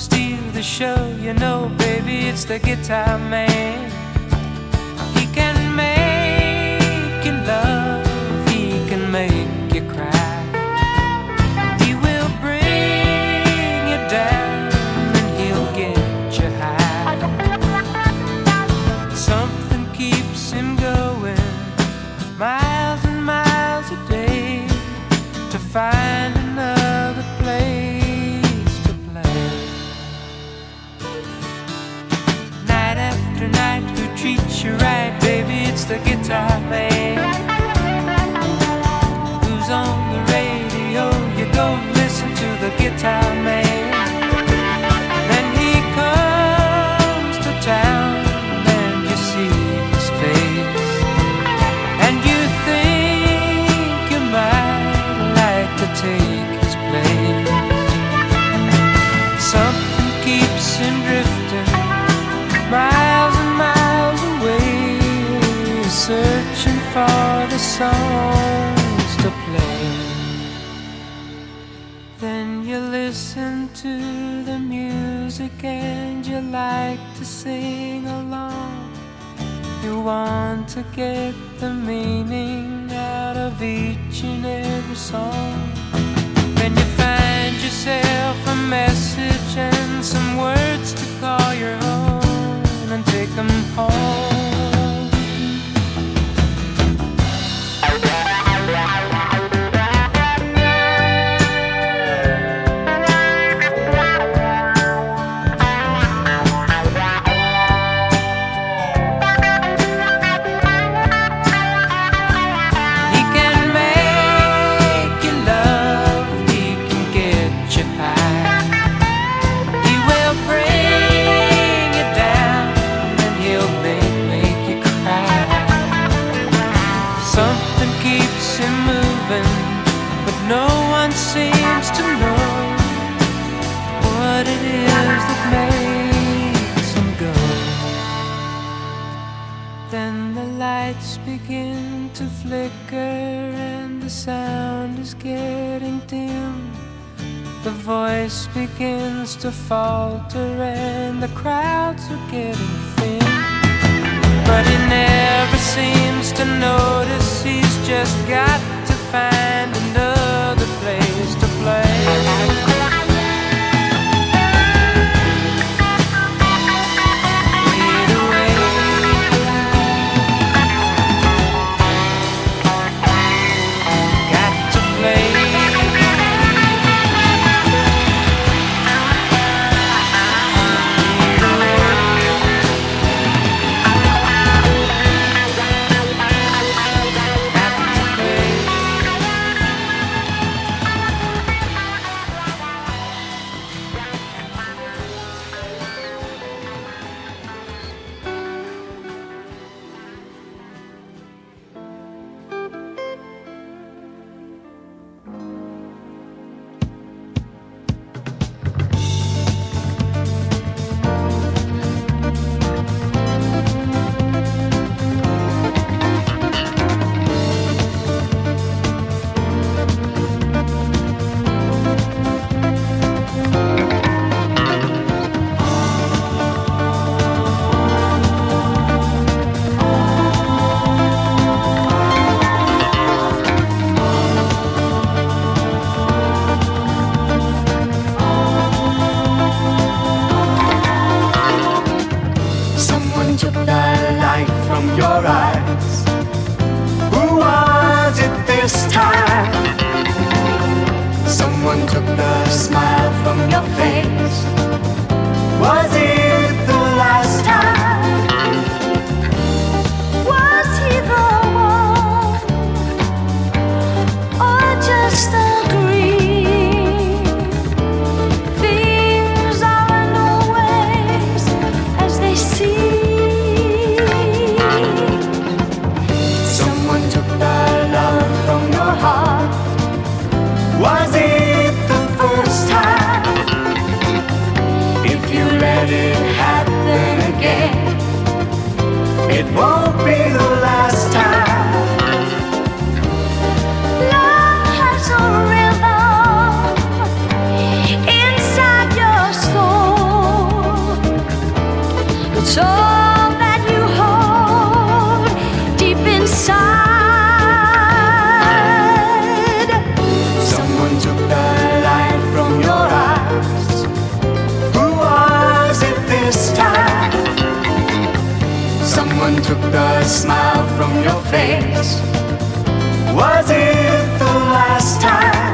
steal the show. You know, baby, it's the guitar man. He can make. The guitar man. want to get the meaning out of each and every song. When you find yourself a message and some words to call your own and take them home. Was it the last time?